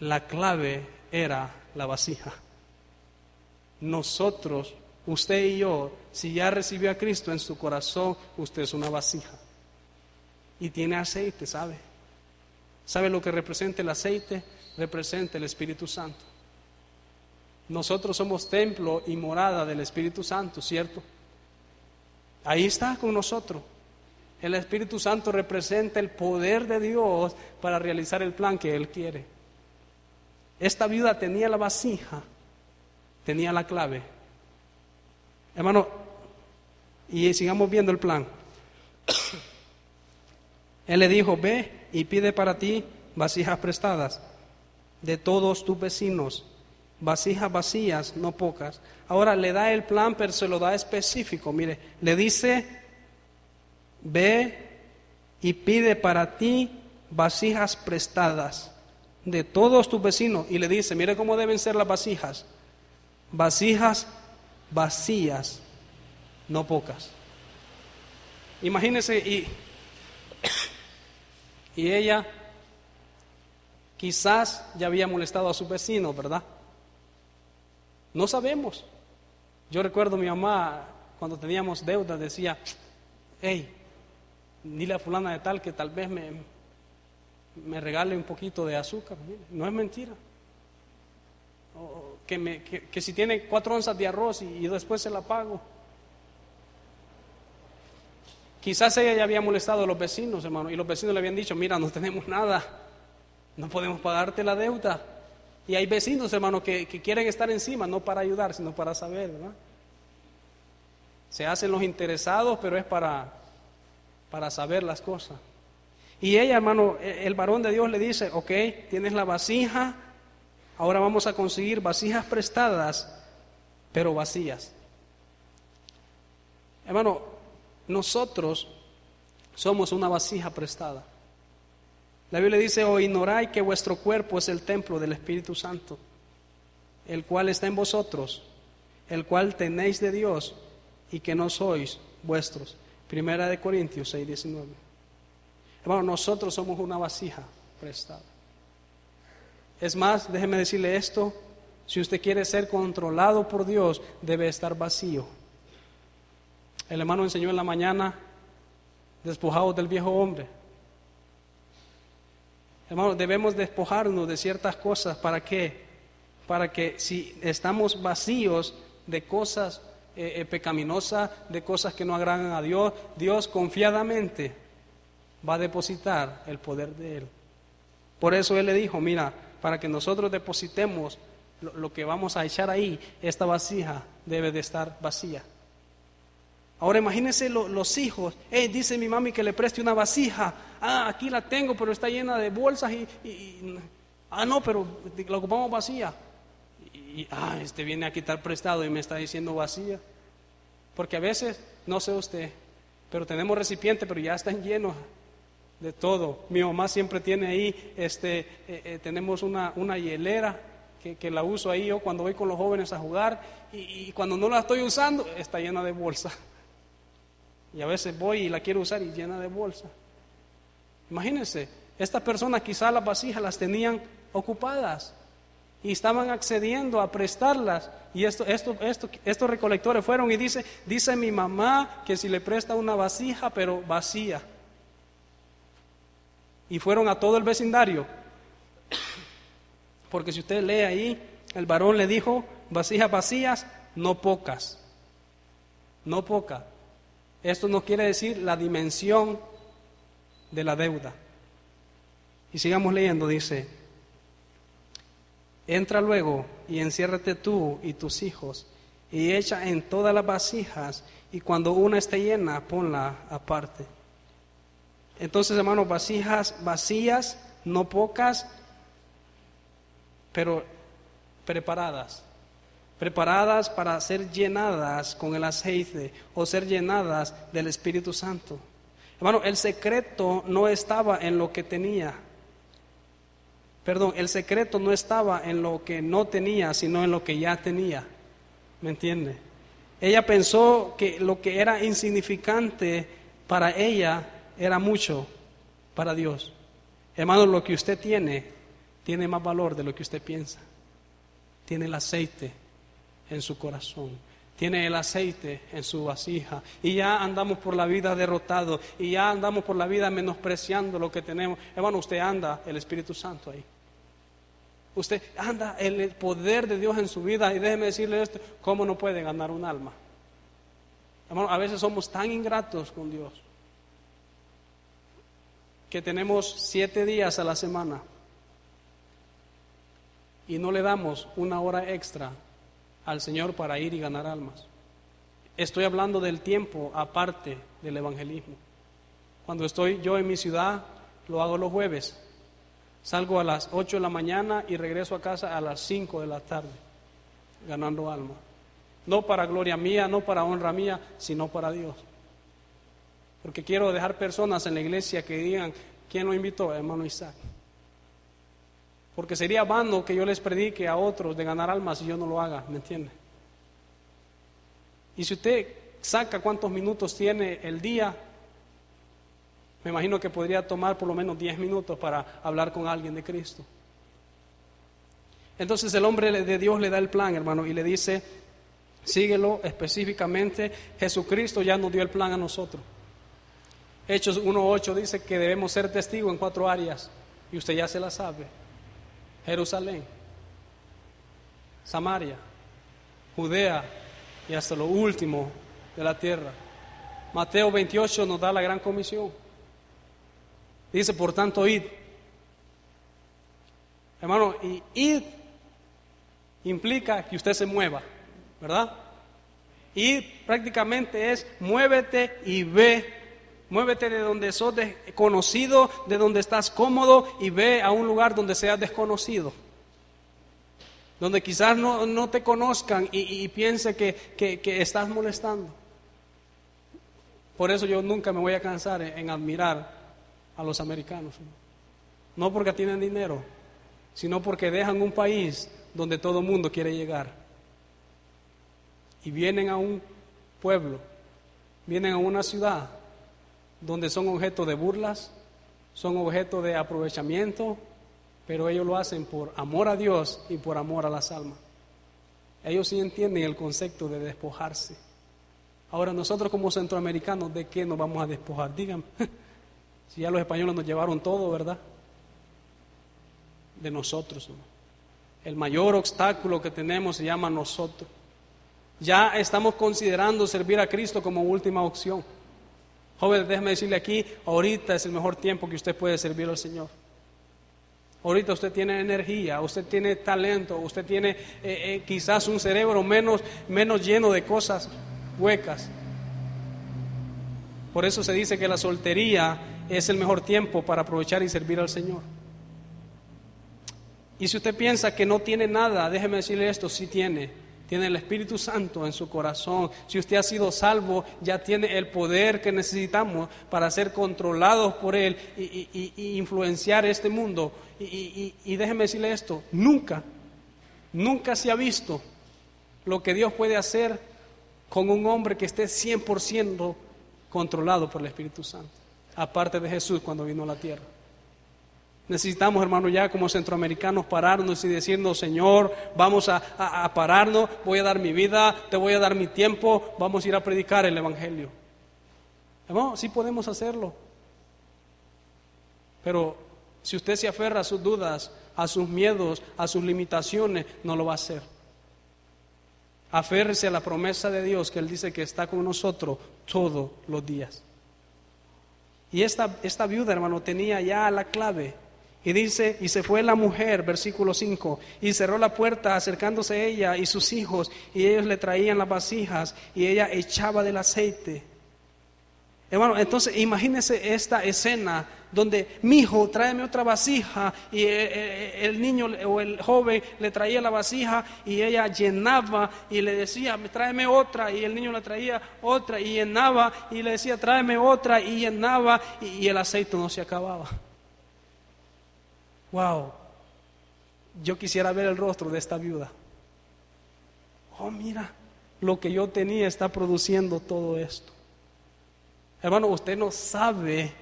La clave era la vasija. Nosotros, usted y yo, si ya recibió a Cristo en su corazón, usted es una vasija. Y tiene aceite, ¿sabe? ¿Sabe lo que representa el aceite? Representa el Espíritu Santo. Nosotros somos templo y morada del Espíritu Santo, ¿cierto? Ahí está con nosotros. El Espíritu Santo representa el poder de Dios para realizar el plan que Él quiere. Esta viuda tenía la vasija, tenía la clave. Hermano, y sigamos viendo el plan. <coughs> Él le dijo, ve y pide para ti vasijas prestadas de todos tus vecinos, vasijas vacías, no pocas. Ahora le da el plan, pero se lo da específico. Mire, le dice, ve y pide para ti vasijas prestadas de todos tus vecinos. Y le dice, mire cómo deben ser las vasijas. Vasijas vacías, no pocas. Imagínese y <coughs> y ella quizás ya había molestado a su vecino, ¿verdad? No sabemos. Yo recuerdo a mi mamá cuando teníamos deudas decía, hey, dile a fulana de tal que tal vez me, me regale un poquito de azúcar. No es mentira. que, me, que, si tiene cuatro onzas de arroz y, después se la pago. Quizás ella ya había molestado a los vecinos, hermano, y los vecinos le habían dicho, mira, no tenemos nada, no podemos pagarte la deuda. Y hay vecinos, hermano, que, quieren estar encima, no para ayudar, sino para saber, ¿verdad? Se hacen los interesados, pero es para, para saber las cosas. Y ella, hermano, e, el varón de Dios le dice, ok, tienes la vasija, ahora vamos a conseguir vasijas prestadas, pero vacías. Hermano, nosotros somos una vasija prestada. La Biblia dice, o ignoráis que vuestro cuerpo es el templo del Espíritu Santo, el cual está en vosotros, el cual tenéis de Dios y que no sois vuestros. Primera de Corintios 6, 19. Hermano, nosotros somos una vasija prestada. Es más, déjeme decirle esto, si usted quiere ser controlado por Dios, debe estar vacío. El hermano enseñó en la mañana, despojados del viejo hombre. Hermano, debemos despojarnos de ciertas cosas. ¿Para qué? Para que si estamos vacíos de cosas eh, eh, pecaminosas, de cosas que no agradan a Dios, Dios confiadamente va a depositar el poder de Él. Por eso Él le dijo, mira, para que nosotros depositemos lo, que vamos a echar ahí, esta vasija debe de estar vacía. Ahora imagínense los hijos, dice mi mami que le preste una vasija, ah, aquí la tengo, pero está llena de bolsas y, ah, no, pero la ocupamos vacía. Y, ah, este viene a quitar prestado y me está diciendo vacía. Porque a veces, no sé usted, pero tenemos recipientes, pero ya están llenos de todo. Mi mamá siempre tiene ahí, este, eh, eh, tenemos una, una hielera que, la uso ahí yo cuando voy con los jóvenes a jugar y, cuando no la estoy usando está llena de bolsa. Y a veces voy y la quiero usar y llena de bolsa. Imagínense, estas personas quizás las vasijas las tenían ocupadas y estaban accediendo a prestarlas. Y esto, esto, esto, estos recolectores fueron y dice, dice mi mamá que si le presta una vasija, pero vacía y fueron a todo el vecindario. Porque si usted lee ahí, el varón le dijo, vasijas vacías, no pocas, no pocas. Esto no quiere decir la dimensión de la deuda. Y sigamos leyendo, dice, entra luego y enciérrate tú y tus hijos y echa en todas las vasijas y cuando una esté llena, ponla aparte. Entonces, hermanos, vasijas vacías, no pocas, pero preparadas. Preparadas para ser llenadas con el aceite o ser llenadas del Espíritu Santo. Hermano, el secreto no estaba en lo que tenía. Perdón, el secreto no estaba en lo que no tenía, sino en lo que ya tenía. ¿Me entiende? Ella pensó que lo que era insignificante para ella era mucho para Dios. Hermano, lo que usted tiene tiene más valor de lo que usted piensa. Tiene el aceite en su corazón. Tiene el aceite en su vasija. Y ya andamos por la vida derrotado. Y ya andamos por la vida menospreciando lo que tenemos. Hermano, usted anda el Espíritu Santo ahí. Usted anda el poder de Dios en su vida. Y déjeme decirle esto: ¿cómo no puede ganar un alma? Hermano, a veces somos tan ingratos con Dios que tenemos siete días a la semana y no le damos una hora extra al Señor para ir y ganar almas. Estoy hablando del tiempo aparte del evangelismo. Cuando estoy yo en mi ciudad, lo hago los jueves. Salgo a las 8 de la mañana y regreso a casa a las 5 de la tarde, ganando almas. No para gloria mía, no para honra mía, sino para Dios. Porque quiero dejar personas en la iglesia que digan, ¿quién lo invitó? Hermano Isaac. Porque sería vano que yo les predique a otros de ganar almas y yo no lo haga, ¿me entiende? Y si usted saca cuántos minutos tiene el día, me imagino que podría tomar por lo menos 10 minutos para hablar con alguien de Cristo. Entonces el hombre de Dios le da el plan, hermano, y le dice, síguelo específicamente. Jesucristo ya nos dio el plan a nosotros. Hechos 1.8 dice que debemos ser testigos en cuatro áreas y usted ya se la sabe. Jerusalén, Samaria, Judea y hasta lo último de la tierra. Mateo 28 nos da la gran comisión. Dice, por tanto, id. Hermano, y id implica que usted se mueva, ¿verdad? Id prácticamente es muévete y ve Muévete de donde sos conocido, de donde estás cómodo y ve a un lugar donde seas desconocido. Donde quizás no, te conozcan y, piense que, que, estás molestando. Por eso yo nunca me voy a cansar en, admirar a los americanos. No porque tienen dinero, sino porque dejan un país donde todo el mundo quiere llegar. Y vienen a un pueblo, vienen a una ciudad donde son objeto de burlas, son objeto de aprovechamiento, pero ellos lo hacen por amor a Dios y por amor a las almas. Ellos sí entienden el concepto de despojarse. Ahora nosotros como centroamericanos, ¿de qué nos vamos a despojar? Díganme, <laughs> si ya los españoles nos llevaron todo, ¿verdad? de nosotros. El mayor obstáculo que tenemos se llama nosotros. Ya estamos considerando servir a Cristo como última opción. Joven, déjeme decirle aquí, ahorita es el mejor tiempo que usted puede servir al Señor. Ahorita usted tiene energía, usted tiene talento, usted tiene eh, eh, quizás un cerebro menos, menos lleno de cosas huecas. Por eso se dice que la soltería es el mejor tiempo para aprovechar y servir al Señor. Y si usted piensa que no tiene nada, déjeme decirle esto, sí tiene tiene el Espíritu Santo en su corazón, si usted ha sido salvo, ya tiene el poder que necesitamos para ser controlados por Él y, influenciar este mundo. Y, y déjeme decirle esto, nunca, nunca se ha visto lo que Dios puede hacer con un hombre que esté 100% controlado por el Espíritu Santo, aparte de Jesús cuando vino a la tierra. Necesitamos, hermano, ya como centroamericanos pararnos y decirnos, Señor, vamos a, pararnos, voy a dar mi vida, te voy a dar mi tiempo, vamos a ir a predicar el Evangelio. Hermano, sí podemos hacerlo. Pero si usted se aferra a sus dudas, a sus miedos, a sus limitaciones, no lo va a hacer. Aférrese a la promesa de Dios que Él dice que está con nosotros todos los días. Y esta, esta viuda, hermano, tenía ya la clave y dice, y se fue la mujer, versículo 5, y cerró la puerta acercándose ella y sus hijos, y ellos le traían las vasijas, y ella echaba del aceite. Hermano, entonces imagínese esta escena donde mi hijo, tráeme otra vasija, y eh, eh, el niño o el joven le traía la vasija, y ella llenaba y le decía, tráeme otra, y el niño le traía otra, y llenaba, y le decía, tráeme otra, y llenaba, y el aceite no se acababa wow, yo quisiera ver el rostro de esta viuda. Oh, mira, lo que yo tenía está produciendo todo esto. Hermano, usted no sabe,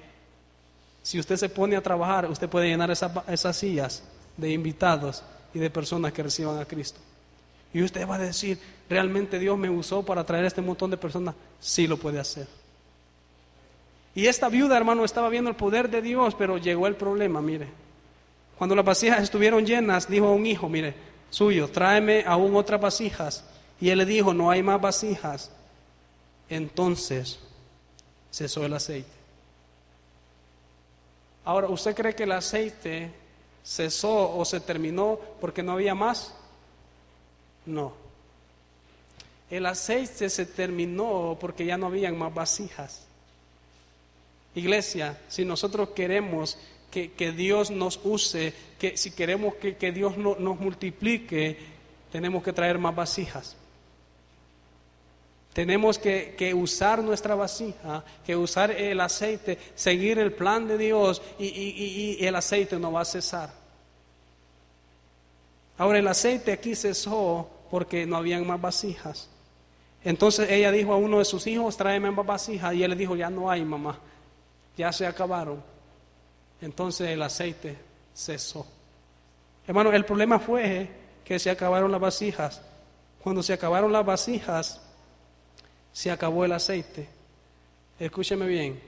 si usted se pone a trabajar, usted puede llenar esas sillas de invitados y de personas que reciban a Cristo. Y usted va a decir, ¿realmente Dios me usó para traer a este montón de personas? Sí lo puede hacer. Y esta viuda, hermano, estaba viendo el poder de Dios, pero llegó el problema, mire. Cuando las vasijas estuvieron llenas, dijo a un hijo, mire, suyo, tráeme aún otras vasijas. Y él le dijo, no hay más vasijas. Entonces cesó el aceite. Ahora, ¿usted cree que el aceite cesó o se terminó porque no había más? No. El aceite se terminó porque ya no habían más vasijas. Iglesia, si nosotros queremos que, Dios nos use, que si queremos que, Dios nos multiplique, tenemos que traer más vasijas. Tenemos que, usar nuestra vasija, que usar el aceite, seguir el plan de Dios y, y, el aceite no va a cesar. Ahora el aceite aquí cesó porque no habían más vasijas. Entonces ella dijo a uno de sus hijos, tráeme más vasijas. Y él le dijo, ya no hay, mamá, ya se acabaron entonces el aceite cesó. Hermano, el problema fue que se acabaron las vasijas. Cuando se acabaron las vasijas, se acabó el aceite. Escúcheme bien,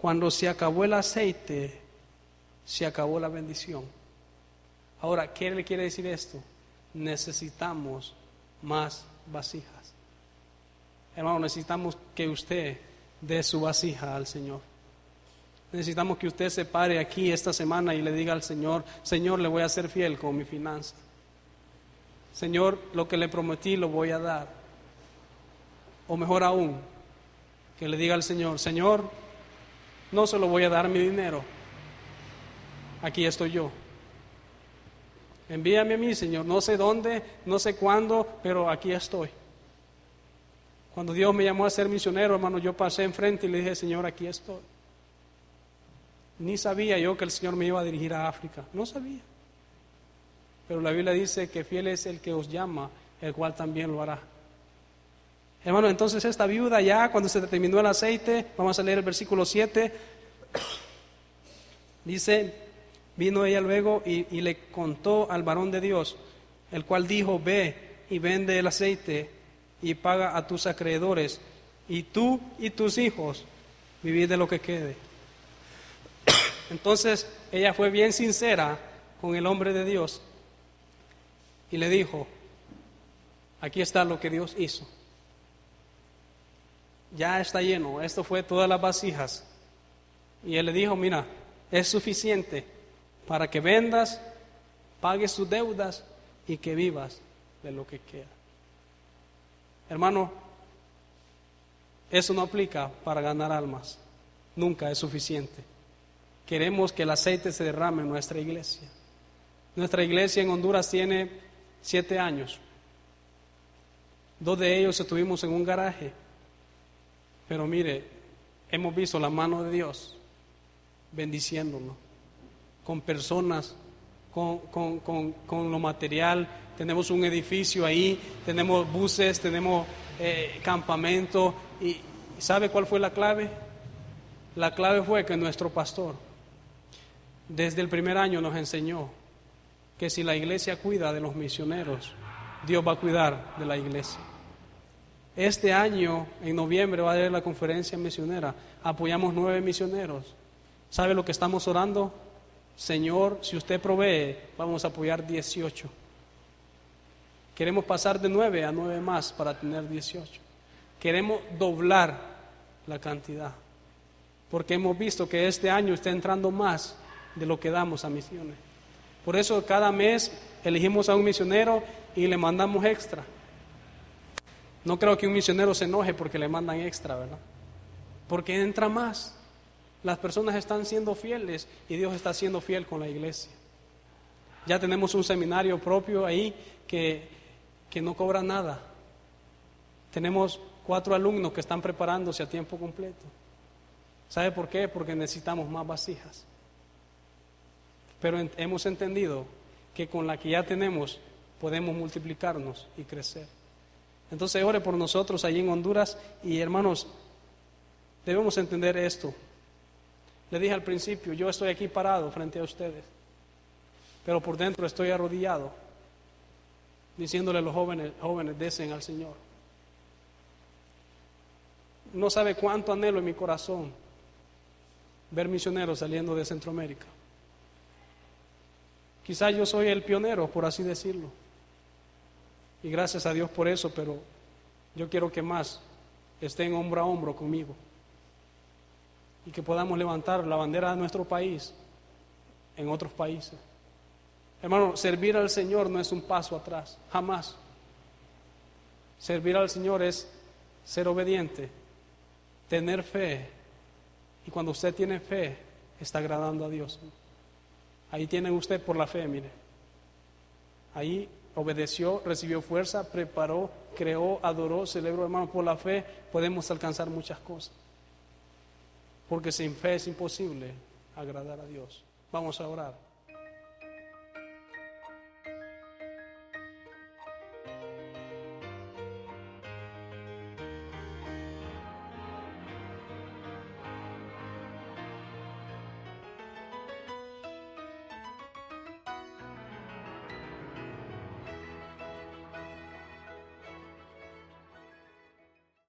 cuando se acabó el aceite, se acabó la bendición. Ahora, ¿qué le quiere decir esto? Necesitamos más vasijas. Hermano, necesitamos que usted dé su vasija al Señor. Necesitamos que usted se pare aquí esta semana y le diga al Señor, Señor, le voy a ser fiel con mi finanza. Señor, lo que le prometí lo voy a dar. O mejor aún, que le diga al Señor, Señor, no se lo voy a dar mi dinero. Aquí estoy yo. Envíame a mí, Señor. No sé dónde, no sé cuándo, pero aquí estoy. Cuando Dios me llamó a ser misionero, hermano, yo pasé enfrente y le dije, Señor, aquí estoy. Ni sabía yo que el Señor me iba a dirigir a África. No sabía. Pero la Biblia dice que fiel es el que os llama, el cual también lo hará. Hermano, entonces esta viuda ya cuando se terminó el aceite, vamos a leer el versículo 7, dice, vino ella luego y, le contó al varón de Dios, el cual dijo, ve y vende el aceite y paga a tus acreedores, y tú y tus hijos vivid de lo que quede. Entonces ella fue bien sincera con el hombre de Dios y le dijo, aquí está lo que Dios hizo. Ya está lleno, esto fue todas las vasijas. Y él le dijo, mira, es suficiente para que vendas, pagues tus deudas y que vivas de lo que queda. Hermano, eso no aplica para ganar almas. Nunca es suficiente. Queremos que el aceite se derrame en nuestra iglesia. Nuestra iglesia en Honduras tiene siete años. Dos de ellos estuvimos en un garaje. Pero mire, hemos visto la mano de Dios bendiciéndonos con personas, con, con, lo material. Tenemos un edificio ahí, tenemos buses, tenemos eh, campamento. ¿Y sabe cuál fue la clave? La clave fue que nuestro pastor, desde el primer año, nos enseñó que si la iglesia cuida de los misioneros, Dios va a cuidar de la iglesia. Este año, en noviembre, va a haber la conferencia misionera. Apoyamos nueve misioneros. ¿Sabe lo que estamos orando? Señor, si usted provee, vamos a apoyar 18. Queremos pasar de nueve a nueve más para tener 18. Queremos doblar la cantidad. Porque hemos visto que este año está entrando más de lo que damos a misiones. Por eso cada mes elegimos a un misionero y le mandamos extra. No creo que un misionero se enoje porque le mandan extra, ¿verdad? Porque entra más. Las personas están siendo fieles y Dios está siendo fiel con la iglesia. Ya tenemos un seminario propio ahí que, que no cobra nada. Tenemos cuatro alumnos que están preparándose a tiempo completo. ¿Sabe por qué? Porque necesitamos más vasijas. Pero hemos entendido que con la que ya tenemos podemos multiplicarnos y crecer. Entonces ore por nosotros allí en Honduras y hermanos, debemos entender esto. Le dije al principio, yo estoy aquí parado frente a ustedes, pero por dentro estoy arrodillado, diciéndole a los jóvenes, jóvenes, desen al Señor. No sabe cuánto anhelo en mi corazón ver misioneros saliendo de Centroamérica. Quizás yo soy el pionero, por así decirlo. Y gracias a Dios por eso, pero yo quiero que más estén hombro a hombro conmigo. Y que podamos levantar la bandera de nuestro país en otros países. Hermano, servir al Señor no es un paso atrás, jamás. Servir al Señor es ser obediente, tener fe. Y cuando usted tiene fe, está agradando a Dios. Ahí tiene usted por la fe, mire. Ahí obedeció, recibió fuerza, preparó, creó, adoró, celebró, hermano, por la fe podemos alcanzar muchas cosas. Porque sin fe es imposible agradar a Dios. Vamos a orar.